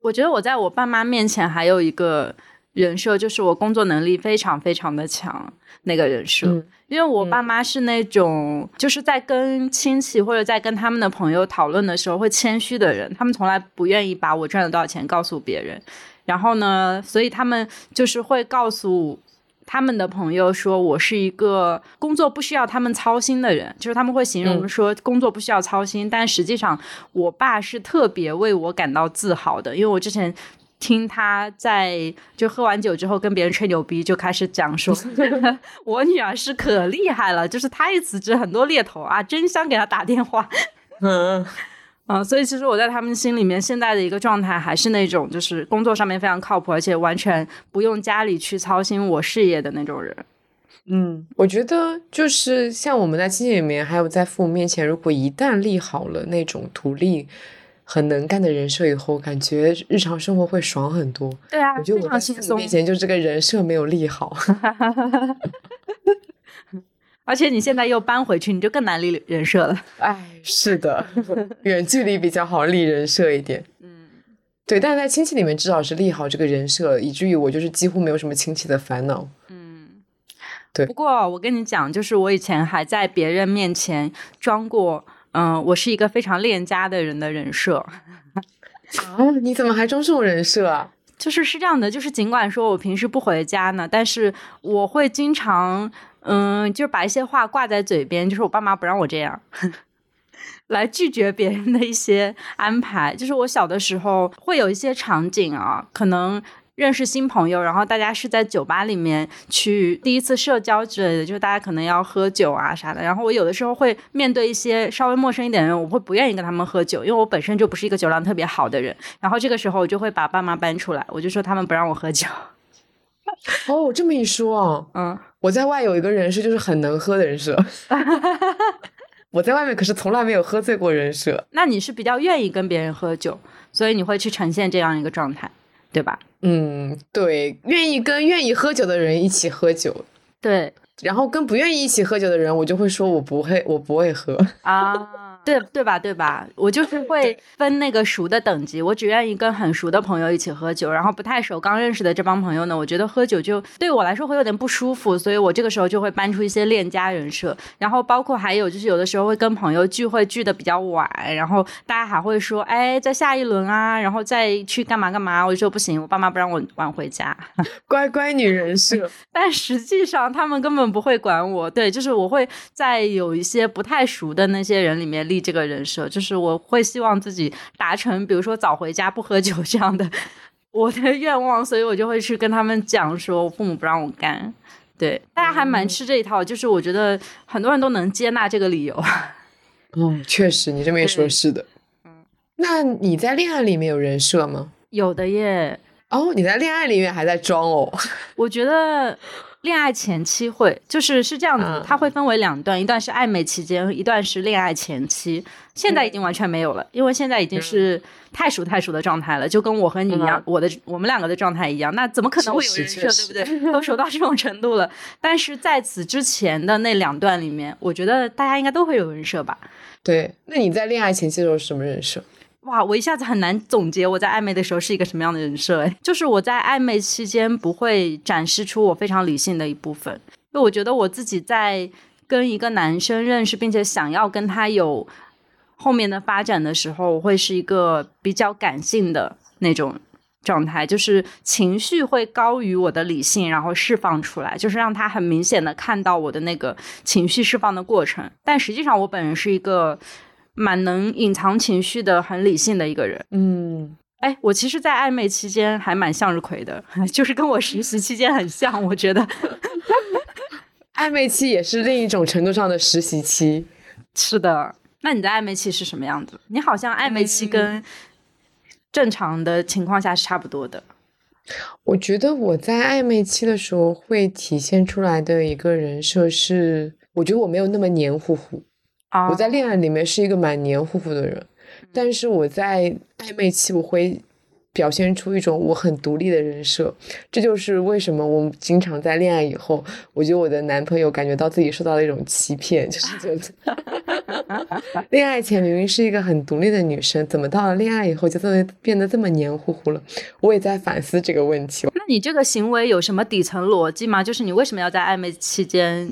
我觉得我在我爸妈面前还有一个人设，就是我工作能力非常非常的强那个人设，因为我爸妈是那种就是在跟亲戚或者在跟他们的朋友讨论的时候会谦虚的人，他们从来不愿意把我赚了多少钱告诉别人，然后呢，所以他们就是会告诉。他们的朋友说我是一个工作不需要他们操心的人，就是他们会形容说工作不需要操心，但实际上我爸是特别为我感到自豪的，因为我之前听他在就喝完酒之后跟别人吹牛逼，就开始讲说 我女儿是可厉害了，就是她一辞职很多猎头啊争相给她打电话。嗯，所以其实我在他们心里面现在的一个状态还是那种，就是工作上面非常靠谱，而且完全不用家里去操心我事业的那种人。嗯，我觉得就是像我们在亲戚里面，还有在父母面前，如果一旦立好了那种独立、很能干的人设以后，感觉日常生活会爽很多。对啊，我觉得我在父母面前就这个人设没有立好。而且你现在又搬回去，你就更难立人设了。哎，是的，远距离比较好立人设一点。嗯，对，但是在亲戚里面至少是立好这个人设，以至于我就是几乎没有什么亲戚的烦恼。嗯，对。不过我跟你讲，就是我以前还在别人面前装过，嗯，我是一个非常恋家的人的人设。啊？你怎么还装这种人设啊？就是是这样的，就是尽管说我平时不回家呢，但是我会经常。嗯，就是把一些话挂在嘴边，就是我爸妈不让我这样，来拒绝别人的一些安排。就是我小的时候会有一些场景啊，可能认识新朋友，然后大家是在酒吧里面去第一次社交之类的，就是大家可能要喝酒啊啥的。然后我有的时候会面对一些稍微陌生一点的人，我会不愿意跟他们喝酒，因为我本身就不是一个酒量特别好的人。然后这个时候我就会把爸妈搬出来，我就说他们不让我喝酒。哦，这么一说，嗯。我在外有一个人设，就是很能喝的人设。我在外面可是从来没有喝醉过人设。那你是比较愿意跟别人喝酒，所以你会去呈现这样一个状态，对吧？嗯，对，愿意跟愿意喝酒的人一起喝酒。对，然后跟不愿意一起喝酒的人，我就会说我不会，我不会喝啊。对对吧？对吧？我就是会分那个熟的等级，我只愿意跟很熟的朋友一起喝酒，然后不太熟、刚认识的这帮朋友呢，我觉得喝酒就对我来说会有点不舒服，所以我这个时候就会搬出一些恋家人设，然后包括还有就是有的时候会跟朋友聚会聚的比较晚，然后大家还会说，哎，在下一轮啊，然后再去干嘛干嘛，我就说不行，我爸妈不让我晚回家，乖乖女人设，但实际上他们根本不会管我，对，就是我会在有一些不太熟的那些人里面立。这个人设就是我会希望自己达成，比如说早回家不喝酒这样的我的愿望，所以我就会去跟他们讲说，我父母不让我干。对，大家还蛮吃这一套，就是我觉得很多人都能接纳这个理由。嗯，确实，你这么一说，是的。嗯，那你在恋爱里面有人设吗？有的耶。哦，你在恋爱里面还在装哦？我觉得。恋爱前期会，就是是这样子，它会分为两段，一段是暧昧期间，一段是恋爱前期。现在已经完全没有了，因为现在已经是太熟太熟的状态了，就跟我和你一样，我的我们两个的状态一样，那怎么可能会有人设，对不对？都熟到这种程度了。但是在此之前的那两段里面，我觉得大家应该都会有人设吧？对，那你在恋爱前期的时候是什么人设？哇，我一下子很难总结我在暧昧的时候是一个什么样的人设。哎，就是我在暧昧期间不会展示出我非常理性的一部分，因为我觉得我自己在跟一个男生认识，并且想要跟他有。后面的发展的时候，我会是一个比较感性的那种状态，就是情绪会高于我的理性，然后释放出来，就是让他很明显的看到我的那个情绪释放的过程。但实际上，我本人是一个蛮能隐藏情绪的、很理性的一个人。嗯，哎，我其实，在暧昧期间还蛮向日葵的，就是跟我实习期间很像。我觉得，暧昧期也是另一种程度上的实习期。是的。那你的暧昧期是什么样子？你好像暧昧期跟正常的情况下是差不多的。我觉得我在暧昧期的时候会体现出来的一个人设是，我觉得我没有那么黏糊糊。我在恋爱里面是一个蛮黏糊糊的人，但是我在暧昧期我会。表现出一种我很独立的人设，这就是为什么我们经常在恋爱以后，我觉得我的男朋友感觉到自己受到了一种欺骗，就是觉得 恋爱前明明是一个很独立的女生，怎么到了恋爱以后就这么变得这么黏糊糊了？我也在反思这个问题。那你这个行为有什么底层逻辑吗？就是你为什么要在暧昧期间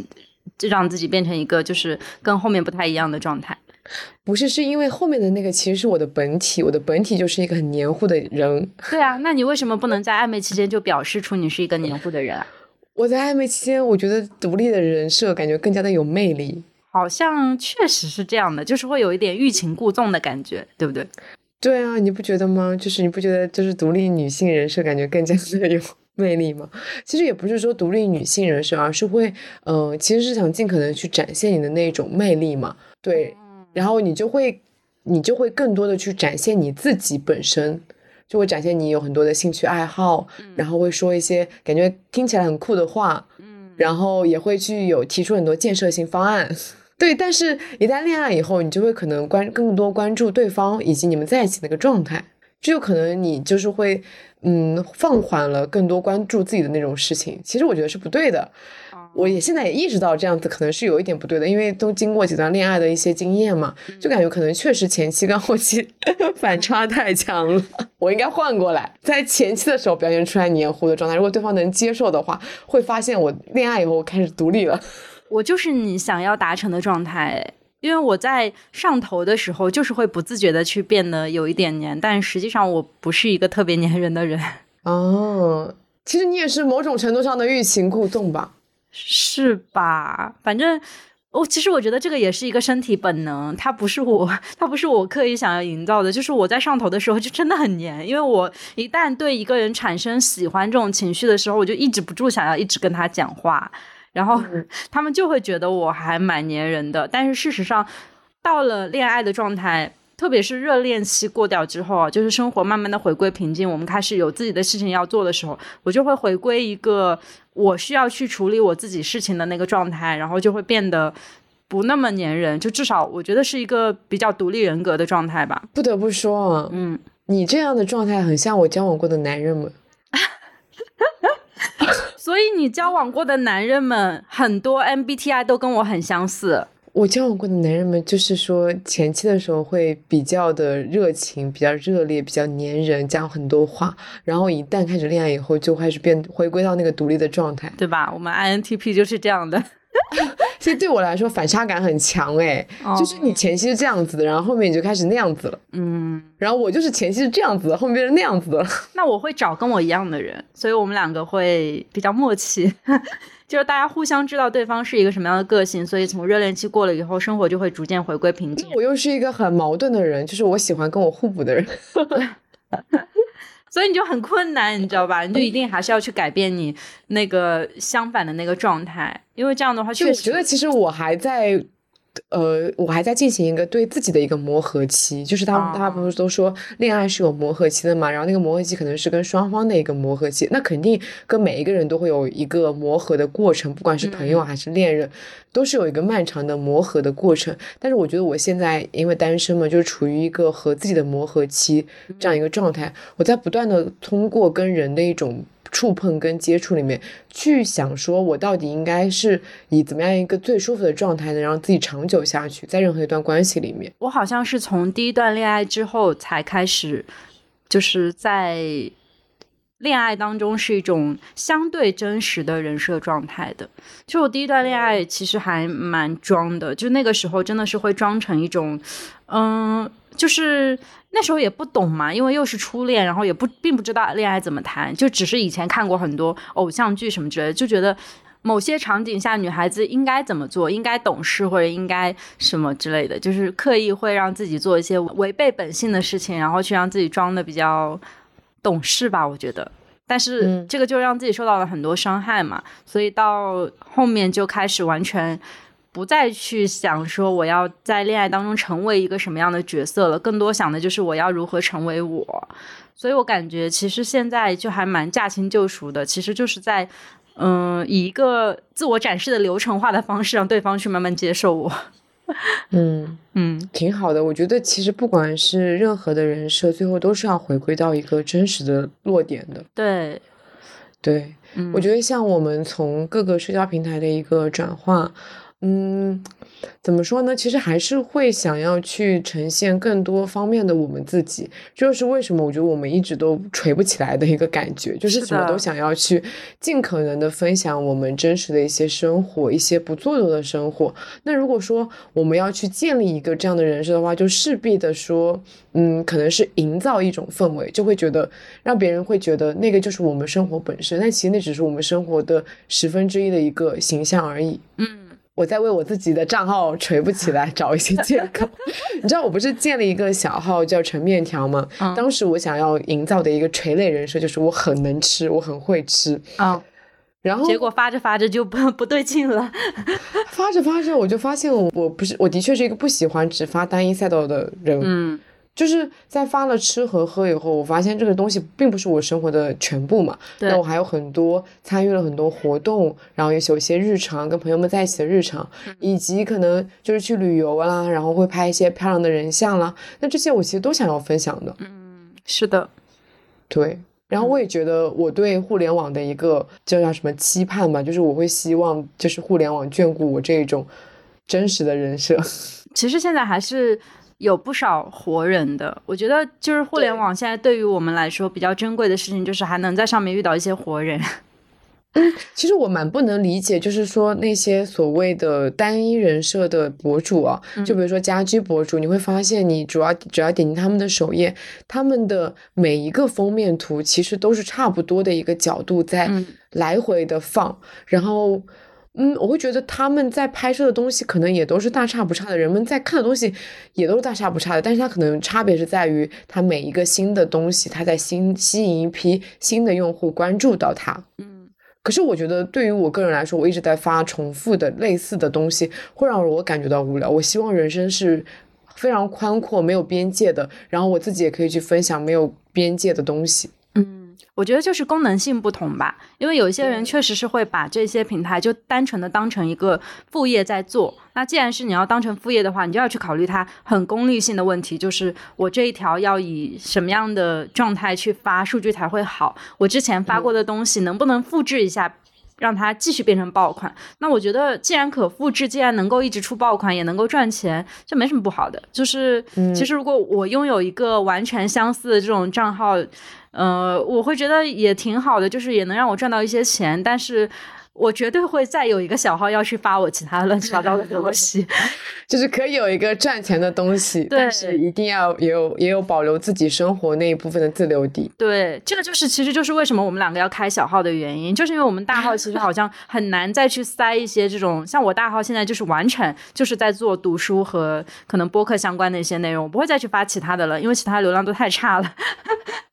让自己变成一个就是跟后面不太一样的状态？不是，是因为后面的那个其实是我的本体，我的本体就是一个很黏糊的人。对啊，那你为什么不能在暧昧期间就表示出你是一个黏糊的人啊？我在暧昧期间，我觉得独立的人设感觉更加的有魅力。好像确实是这样的，就是会有一点欲擒故纵的感觉，对不对？对啊，你不觉得吗？就是你不觉得就是独立女性人设感觉更加的有魅力吗？其实也不是说独立女性人设，而是会，嗯，其实是想尽可能去展现你的那种魅力嘛。对。然后你就会，你就会更多的去展现你自己本身，就会展现你有很多的兴趣爱好，然后会说一些感觉听起来很酷的话，嗯，然后也会去有提出很多建设性方案，对。但是，一旦恋爱以后，你就会可能关更多关注对方以及你们在一起那个状态，就有可能你就是会，嗯，放缓了更多关注自己的那种事情。其实我觉得是不对的。我也现在也意识到这样子可能是有一点不对的，因为都经过几段恋爱的一些经验嘛，就感觉可能确实前期跟后期 反差太强了。我应该换过来，在前期的时候表现出来黏糊的状态，如果对方能接受的话，会发现我恋爱以后我开始独立了。我就是你想要达成的状态，因为我在上头的时候就是会不自觉的去变得有一点黏，但实际上我不是一个特别黏人的人。哦，其实你也是某种程度上的欲擒故纵吧。是吧？反正我其实我觉得这个也是一个身体本能，它不是我，它不是我刻意想要营造的。就是我在上头的时候就真的很黏，因为我一旦对一个人产生喜欢这种情绪的时候，我就抑制不住想要一直跟他讲话，然后 他们就会觉得我还蛮黏人的。但是事实上，到了恋爱的状态。特别是热恋期过掉之后啊，就是生活慢慢的回归平静，我们开始有自己的事情要做的时候，我就会回归一个我需要去处理我自己事情的那个状态，然后就会变得不那么粘人，就至少我觉得是一个比较独立人格的状态吧。不得不说，嗯，你这样的状态很像我交往过的男人们，所以你交往过的男人们很多 MBTI 都跟我很相似。我交往过的男人们，就是说前期的时候会比较的热情，比较热烈，比较粘人，讲很多话。然后一旦开始恋爱以后，就开始变回归到那个独立的状态，对吧？我们 INTP 就是这样的。其实对我来说反差感很强哎，就是你前期是这样子的，然后后面你就开始那样子了。嗯，然后我就是前期是这样子的，后面变成那样子的。那我会找跟我一样的人，所以我们两个会比较默契。就是大家互相知道对方是一个什么样的个性，所以从热恋期过了以后，生活就会逐渐回归平静。我又是一个很矛盾的人，就是我喜欢跟我互补的人，所以你就很困难，你知道吧？你就一定还是要去改变你那个相反的那个状态，因为这样的话，确实，我觉得其实我还在呃，我还在进行一个对自己的一个磨合期，就是他们大家不是都说恋爱是有磨合期的嘛，然后那个磨合期可能是跟双方的一个磨合期，那肯定跟每一个人都会有一个磨合的过程，不管是朋友还是恋人，都是有一个漫长的磨合的过程。但是我觉得我现在因为单身嘛，就是处于一个和自己的磨合期这样一个状态，我在不断的通过跟人的一种。触碰跟接触里面，去想说，我到底应该是以怎么样一个最舒服的状态，能让自己长久下去，在任何一段关系里面。我好像是从第一段恋爱之后才开始，就是在恋爱当中是一种相对真实的人设状态的。就我第一段恋爱其实还蛮装的，就那个时候真的是会装成一种，嗯。就是那时候也不懂嘛，因为又是初恋，然后也不并不知道恋爱怎么谈，就只是以前看过很多偶像剧什么之类的，就觉得某些场景下女孩子应该怎么做，应该懂事或者应该什么之类的，就是刻意会让自己做一些违背本性的事情，然后去让自己装的比较懂事吧，我觉得。但是这个就让自己受到了很多伤害嘛，所以到后面就开始完全。不再去想说我要在恋爱当中成为一个什么样的角色了，更多想的就是我要如何成为我。所以我感觉其实现在就还蛮驾轻就熟的，其实就是在嗯以一个自我展示的流程化的方式让对方去慢慢接受我。嗯嗯，挺好的。我觉得其实不管是任何的人设，最后都是要回归到一个真实的落点的。对对，我觉得像我们从各个社交平台的一个转化。嗯，怎么说呢？其实还是会想要去呈现更多方面的我们自己，就是为什么我觉得我们一直都锤不起来的一个感觉，就是什么都想要去尽可能的分享我们真实的一些生活，一些不做作的生活。那如果说我们要去建立一个这样的人设的话，就势必的说，嗯，可能是营造一种氛围，就会觉得让别人会觉得那个就是我们生活本身，但其实那只是我们生活的十分之一的一个形象而已。嗯。我在为我自己的账号锤不起来 找一些借口。你知道我不是建了一个小号叫陈面条吗？当时我想要营造的一个垂类人设就是我很能吃，我很会吃。啊，然后结果发着发着就不不对劲了。发着发着我就发现我我不是我的确是一个不喜欢只发单一赛道的人。嗯。就是在发了吃和喝以后，我发现这个东西并不是我生活的全部嘛。那我还有很多参与了很多活动，然后也有些日常跟朋友们在一起的日常，以及可能就是去旅游啦，然后会拍一些漂亮的人像啦。那这些我其实都想要分享的。嗯，是的，对。然后我也觉得我对互联网的一个叫叫什么期盼吧，就是我会希望就是互联网眷顾我这一种真实的人设。其实现在还是。有不少活人的，我觉得就是互联网现在对于我们来说比较珍贵的事情，就是还能在上面遇到一些活人。嗯，其实我蛮不能理解，就是说那些所谓的单一人设的博主啊，就比如说家居博主，你会发现你主要只要点击他们的首页，他们的每一个封面图其实都是差不多的一个角度在来回的放，然后。嗯，我会觉得他们在拍摄的东西可能也都是大差不差的，人们在看的东西也都是大差不差的，但是它可能差别是在于它每一个新的东西，它在新吸引一批新的用户关注到它。嗯，可是我觉得对于我个人来说，我一直在发重复的类似的东西，会让我感觉到无聊。我希望人生是非常宽阔、没有边界的，然后我自己也可以去分享没有边界的东西。我觉得就是功能性不同吧，因为有一些人确实是会把这些平台就单纯的当成一个副业在做。那既然是你要当成副业的话，你就要去考虑它很功利性的问题，就是我这一条要以什么样的状态去发，数据才会好？我之前发过的东西能不能复制一下，让它继续变成爆款？那我觉得既然可复制，既然能够一直出爆款，也能够赚钱，这没什么不好的。就是其实如果我拥有一个完全相似的这种账号。呃，我会觉得也挺好的，就是也能让我赚到一些钱，但是我绝对会再有一个小号要去发我其他乱七八糟的东西，就是可以有一个赚钱的东西，但是一定要也有也有保留自己生活那一部分的自留地。对，这个就是其实就是为什么我们两个要开小号的原因，就是因为我们大号其实好像很难再去塞一些这种，像我大号现在就是完全就是在做读书和可能播客相关的一些内容，我不会再去发其他的了，因为其他流量都太差了。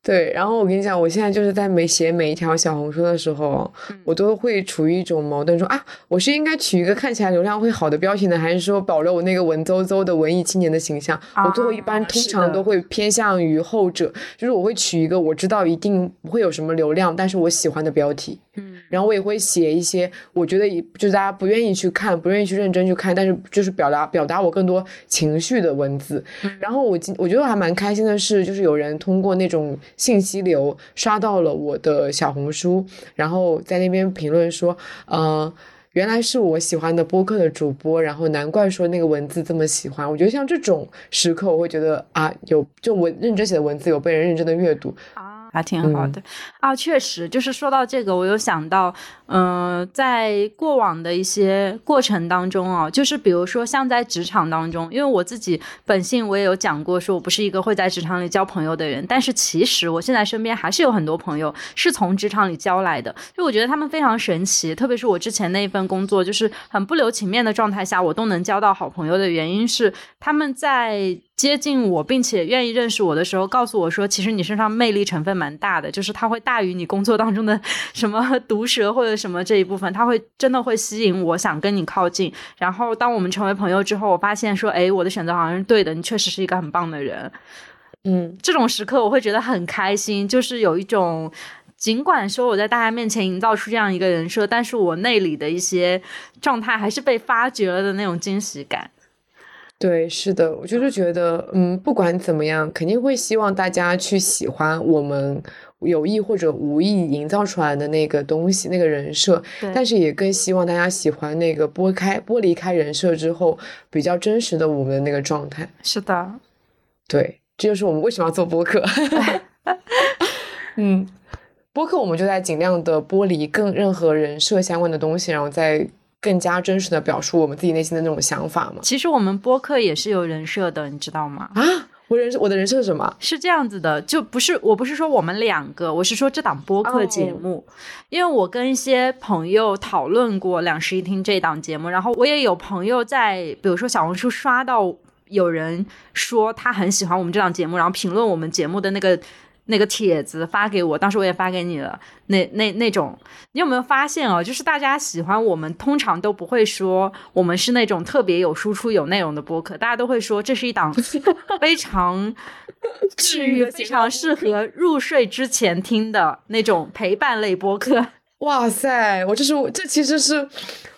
对，然后我跟你讲，我现在就是在每写每一条小红书的时候，我都会处于一种矛盾，说啊，我是应该取一个看起来流量会好的标题呢，还是说保留我那个文绉绉的文艺青年的形象？我最后一般通常都会偏向于后者，就是我会取一个我知道一定不会有什么流量，但是我喜欢的标题。嗯，然后我也会写一些我觉得就是大家不愿意去看、不愿意去认真去看，但是就是表达表达我更多情绪的文字。然后我今我觉得还蛮开心的是，就是有人通过那种信息流刷到了我的小红书，然后在那边评论说，呃，原来是我喜欢的播客的主播，然后难怪说那个文字这么喜欢。我觉得像这种时刻，我会觉得啊，有就我认真写的文字有被人认真的阅读啊。还挺好的啊，确实，就是说到这个，我有想到，嗯，在过往的一些过程当中啊，就是比如说像在职场当中，因为我自己本性我也有讲过，说我不是一个会在职场里交朋友的人，但是其实我现在身边还是有很多朋友是从职场里交来的，就我觉得他们非常神奇，特别是我之前那一份工作，就是很不留情面的状态下，我都能交到好朋友的原因是他们在。接近我，并且愿意认识我的时候，告诉我说，其实你身上魅力成分蛮大的，就是它会大于你工作当中的 什么 毒舌或者什么这一部分，它会真的会吸引我想跟你靠近。然后当我们成为朋友之后，我发现说，哎，我的选择好像是对的，你确实是一个很棒的人。嗯，这种时刻我会觉得很开心，就是有一种，尽管说我在大家面前营造出这样一个人设，但是我内里的一些状态还是被发掘了的那种惊喜感。对，是的，我就是觉得，嗯，不管怎么样，肯定会希望大家去喜欢我们有意或者无意营造出来的那个东西，那个人设。但是也更希望大家喜欢那个剥开、剥离开人设之后比较真实的我们的那个状态。是的，对，这就是我们为什么要做播客。嗯，播客我们就在尽量的剥离更任何人设相关的东西，然后再。更加真实的表述我们自己内心的那种想法嘛？其实我们播客也是有人设的，你知道吗？啊，我人设我的人设是什么？是这样子的，就不是我不是说我们两个，我是说这档播客节目，因为我跟一些朋友讨论过两室一厅这档节目，然后我也有朋友在，比如说小红书刷到有人说他很喜欢我们这档节目，然后评论我们节目的那个。那个帖子发给我，当时我也发给你了。那那那种，你有没有发现哦？就是大家喜欢我们，通常都不会说我们是那种特别有输出、有内容的播客，大家都会说这是一档 非常治愈、非常适合入睡之前听的那种陪伴类播客。哇塞，我这是这其实是。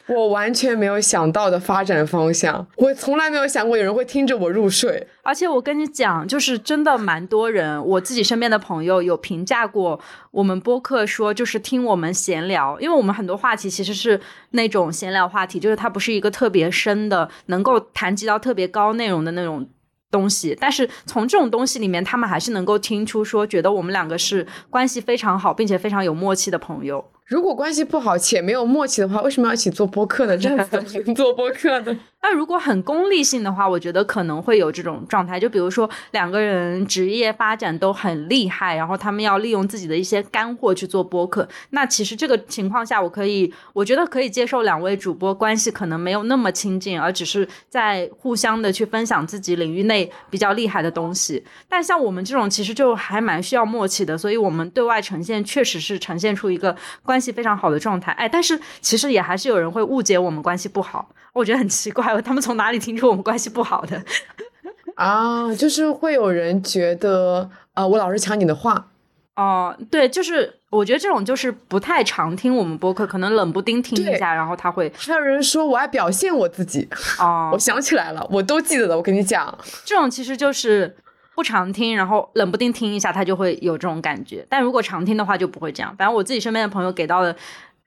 我完全没有想到的发展方向，我从来没有想过有人会听着我入睡。而且我跟你讲，就是真的蛮多人，我自己身边的朋友有评价过我们播客，说就是听我们闲聊，因为我们很多话题其实是那种闲聊话题，就是它不是一个特别深的，能够谈及到特别高内容的那种东西。但是从这种东西里面，他们还是能够听出说，觉得我们两个是关系非常好，并且非常有默契的朋友。如果关系不好且没有默契的话，为什么要一起做播客呢？这样子 做播客呢？那如果很功利性的话，我觉得可能会有这种状态。就比如说两个人职业发展都很厉害，然后他们要利用自己的一些干货去做播客。那其实这个情况下，我可以，我觉得可以接受两位主播关系可能没有那么亲近，而只是在互相的去分享自己领域内比较厉害的东西。但像我们这种，其实就还蛮需要默契的，所以我们对外呈现确实是呈现出一个关系非常好的状态。哎，但是其实也还是有人会误解我们关系不好，我觉得很奇怪。他们从哪里听出我们关系不好的？啊，就是会有人觉得，呃，我老是抢你的话。哦，对，就是我觉得这种就是不太常听我们播客，可能冷不丁听一下，然后他会。还有人说我爱表现我自己。哦，我想起来了，我都记得的。我跟你讲，这种其实就是不常听，然后冷不丁听一下，他就会有这种感觉。但如果常听的话，就不会这样。反正我自己身边的朋友给到的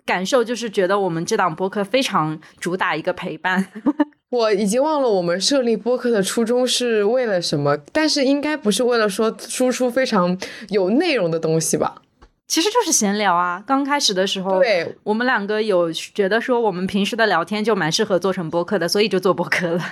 感受就是觉得我们这档播客非常主打一个陪伴。我已经忘了我们设立播客的初衷是为了什么，但是应该不是为了说输出非常有内容的东西吧？其实就是闲聊啊。刚开始的时候，对我们两个有觉得说我们平时的聊天就蛮适合做成播客的，所以就做播客了。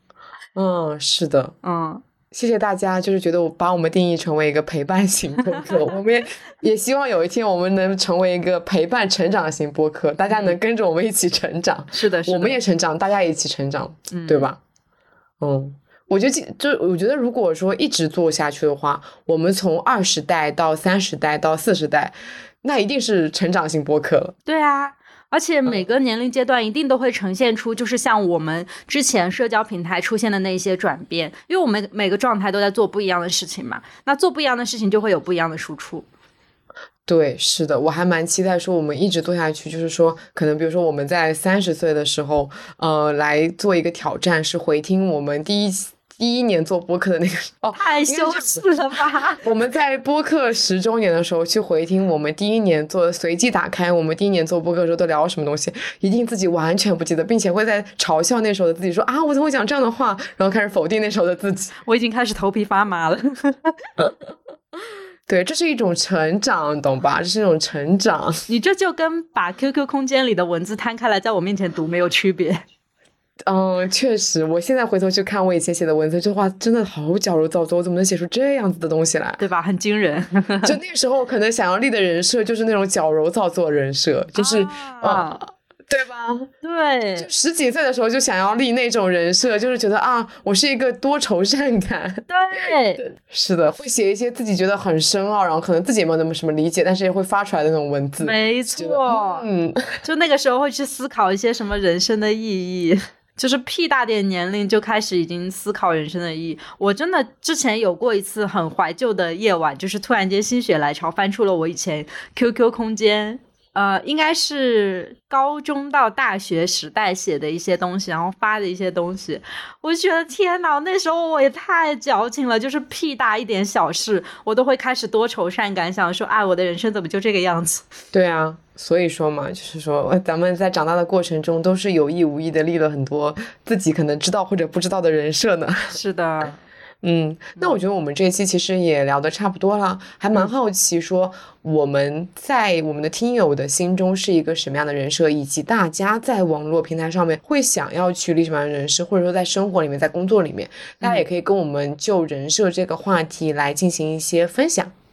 嗯，是的，嗯。谢谢大家，就是觉得我把我们定义成为一个陪伴型播客，我们也也希望有一天我们能成为一个陪伴成长型播客，大家能跟着我们一起成长。是的，是我们也成长，大家也一起成长，对吧？嗯，我觉得就我觉得，如果说一直做下去的话，我们从二十代到三十代到四十代，那一定是成长型播客了。对啊，而且每个年龄阶段一定都会呈现出，就是像我们之前社交平台出现的那些转变，因为我们每个状态都在做不一样的事情嘛，那做不一样的事情就会有不一样的输出。对，是的，我还蛮期待说我们一直做下去，就是说，可能比如说我们在三十岁的时候，呃，来做一个挑战，是回听我们第一。第一年做播客的那个 哦，太羞耻了吧！我们在播客十周年的时候去回听我们第一年做，随机打开我们第一年做播客的时候都聊了什么东西，一定自己完全不记得，并且会在嘲笑那时候的自己说啊，我怎么会讲这样的话，然后开始否定那时候的自己。我已经开始头皮发麻了。对，这是一种成长，懂吧？这是一种成长。你这就跟把 QQ 空间里的文字摊开来在我面前读没有区别。嗯，确实，我现在回头去看我以前写的文字，这话真的好矫揉造作，我怎么能写出这样子的东西来？对吧？很惊人。就那时候，可能想要立的人设就是那种矫揉造作人设，就是啊，对吧？对，就十几岁的时候就想要立那种人设，就是觉得啊，我是一个多愁善感。对，是的，会写一些自己觉得很深奥，然后可能自己也没有那么什么理解，但是也会发出来的那种文字。没错，嗯，就那个时候会去思考一些什么人生的意义。就是屁大点年龄就开始已经思考人生的意义。我真的之前有过一次很怀旧的夜晚，就是突然间心血来潮翻出了我以前 QQ 空间，呃，应该是高中到大学时代写的一些东西，然后发的一些东西。我就觉得天呐，那时候我也太矫情了，就是屁大一点小事，我都会开始多愁善感，想说，哎，我的人生怎么就这个样子？对啊。所以说嘛，就是说，咱们在长大的过程中，都是有意无意的立了很多自己可能知道或者不知道的人设呢。是的，嗯，那我觉得我们这一期其实也聊得差不多了，还蛮好奇说我们在我们的听友的心中是一个什么样的人设，以及大家在网络平台上面会想要去立什么样的人设，或者说在生活里面、在工作里面，大家也可以跟我们就人设这个话题来进行一些分享。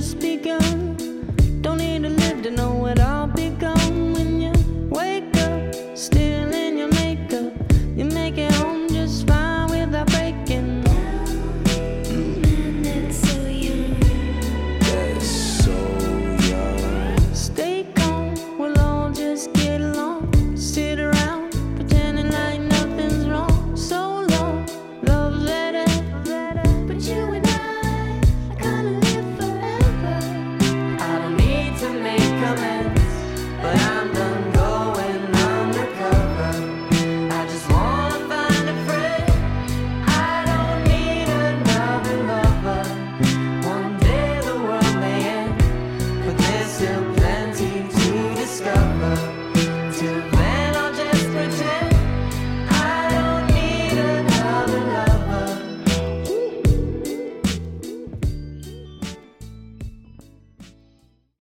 just begun. Don't need to live to know it all began.